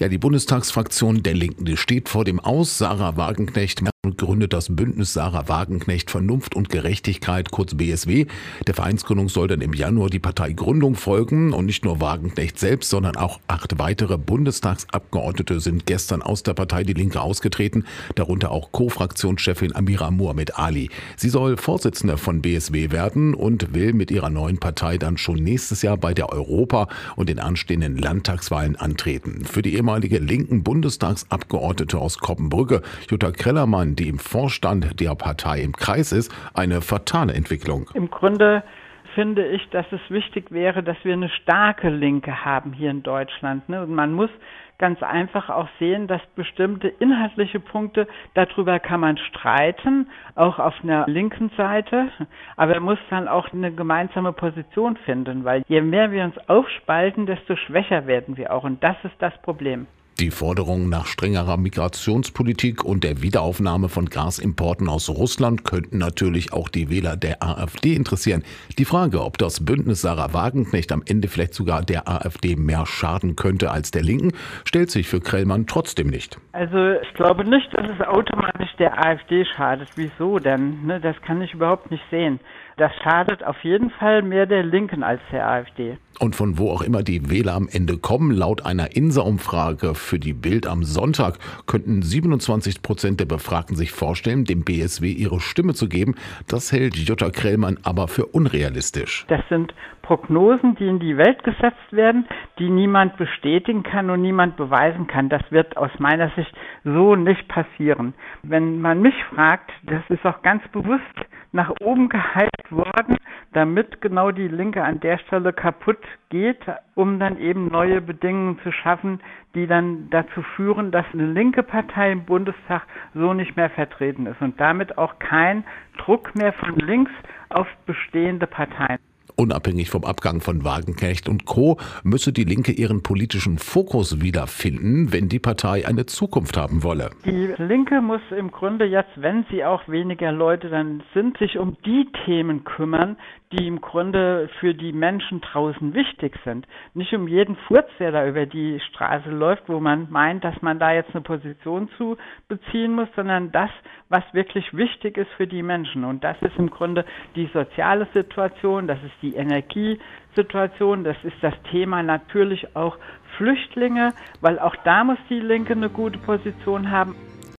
Ja, die Bundestagsfraktion der Linken, steht vor dem Aus. Sarah Wagenknecht gründet das Bündnis Sarah Wagenknecht Vernunft und Gerechtigkeit, kurz BSW. Der Vereinsgründung soll dann im Januar die Parteigründung folgen und nicht nur Wagenknecht selbst, sondern auch acht weitere Bundestagsabgeordnete sind gestern aus der Partei Die Linke ausgetreten, darunter auch Co-Fraktionschefin Amira Mohamed Ali. Sie soll Vorsitzende von BSW werden und will mit ihrer neuen Partei dann schon nächstes Jahr bei der Europa- und den anstehenden Landtagswahlen antreten. Für die ehemalige linken Bundestagsabgeordnete aus Koppenbrücke, Jutta Krellermann, die im Vorstand der Partei im Kreis ist, eine fatale Entwicklung. Im Grunde finde ich, dass es wichtig wäre, dass wir eine starke Linke haben hier in Deutschland. Ne? Und man muss ganz einfach auch sehen, dass bestimmte inhaltliche Punkte, darüber kann man streiten, auch auf einer linken Seite, aber man muss dann auch eine gemeinsame Position finden, weil je mehr wir uns aufspalten, desto schwächer werden wir auch. Und das ist das Problem. Die Forderungen nach strengerer Migrationspolitik und der Wiederaufnahme von Gasimporten aus Russland könnten natürlich auch die Wähler der AfD interessieren. Die Frage, ob das Bündnis Sarah Wagenknecht am Ende vielleicht sogar der AfD mehr schaden könnte als der Linken, stellt sich für Krellmann trotzdem nicht. Also ich glaube nicht, dass es automatisch der AfD schadet. Wieso denn? Ne, das kann ich überhaupt nicht sehen. Das schadet auf jeden Fall mehr der Linken als der AfD. Und von wo auch immer die Wähler am Ende kommen, laut einer INSA-Umfrage für die Bild am Sonntag könnten 27 Prozent der Befragten sich vorstellen, dem BSW ihre Stimme zu geben. Das hält Jutta Krellmann aber für unrealistisch. Das sind Prognosen, die in die Welt gesetzt werden, die niemand bestätigen kann und niemand beweisen kann. Das wird aus meiner Sicht so nicht passieren. Wenn man mich fragt, das ist auch ganz bewusst nach oben geheizt worden, damit genau die Linke an der Stelle kaputt geht, um dann eben neue Bedingungen zu schaffen, die dann dazu führen, dass eine linke Partei im Bundestag so nicht mehr vertreten ist und damit auch kein Druck mehr von links auf bestehende Parteien. Unabhängig vom Abgang von Wagenknecht und Co. müsse die Linke ihren politischen Fokus wiederfinden, wenn die Partei eine Zukunft haben wolle. Die Linke muss im Grunde jetzt, wenn sie auch weniger Leute dann sind, sich um die Themen kümmern, die im Grunde für die Menschen draußen wichtig sind. Nicht um jeden Furz, der da über die Straße läuft, wo man meint, dass man da jetzt eine Position zu beziehen muss, sondern das, was wirklich wichtig ist für die Menschen. Und das ist im Grunde die soziale Situation, das ist die Energiesituation, das ist das Thema natürlich auch Flüchtlinge, weil auch da muss die Linke eine gute Position haben.